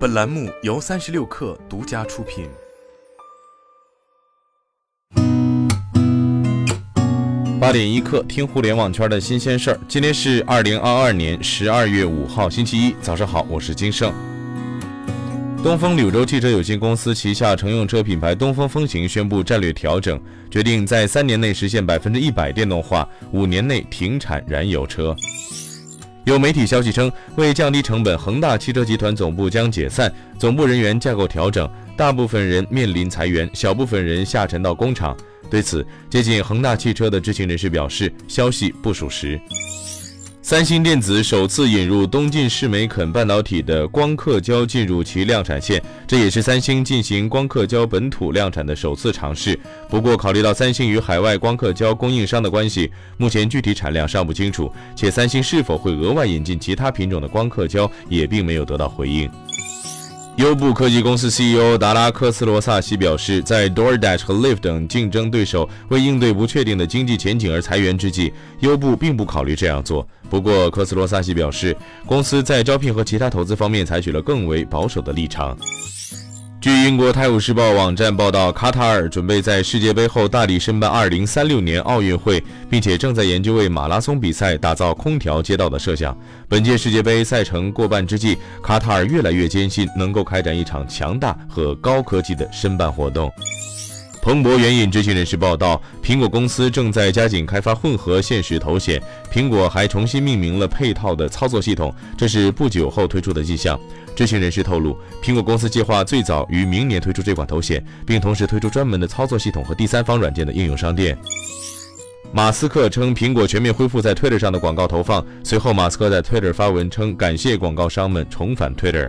本栏目由三十六氪独家出品。八点一刻，听互联网圈的新鲜事儿。今天是二零二二年十二月五号，星期一，早上好，我是金盛。东风柳州汽车有限公司旗下乘用车品牌东风风行宣布战略调整，决定在三年内实现百分之一百电动化，五年内停产燃油车。有媒体消息称，为降低成本，恒大汽车集团总部将解散，总部人员架构调整，大部分人面临裁员，小部分人下沉到工厂。对此，接近恒大汽车的知情人士表示，消息不属实。三星电子首次引入东晋世美肯半导体的光刻胶进入其量产线，这也是三星进行光刻胶本土量产的首次尝试。不过，考虑到三星与海外光刻胶供应商的关系，目前具体产量尚不清楚，且三星是否会额外引进其他品种的光刻胶也并没有得到回应。优步科技公司 CEO 达拉科斯罗萨西表示，在 DoorDash 和 l i f t 等竞争对手为应对不确定的经济前景而裁员之际，优步并不考虑这样做。不过，科斯罗萨西表示，公司在招聘和其他投资方面采取了更为保守的立场。据英国《泰晤士报》网站报道，卡塔尔准备在世界杯后大力申办2036年奥运会，并且正在研究为马拉松比赛打造空调街道的设想。本届世界杯赛程过半之际，卡塔尔越来越坚信能够开展一场强大和高科技的申办活动。彭博援引知情人士报道，苹果公司正在加紧开发混合现实头显。苹果还重新命名了配套的操作系统，这是不久后推出的迹象。知情人士透露，苹果公司计划最早于明年推出这款头显，并同时推出专门的操作系统和第三方软件的应用商店。马斯克称，苹果全面恢复在 Twitter 上的广告投放。随后，马斯克在 Twitter 发文称，感谢广告商们重返 Twitter。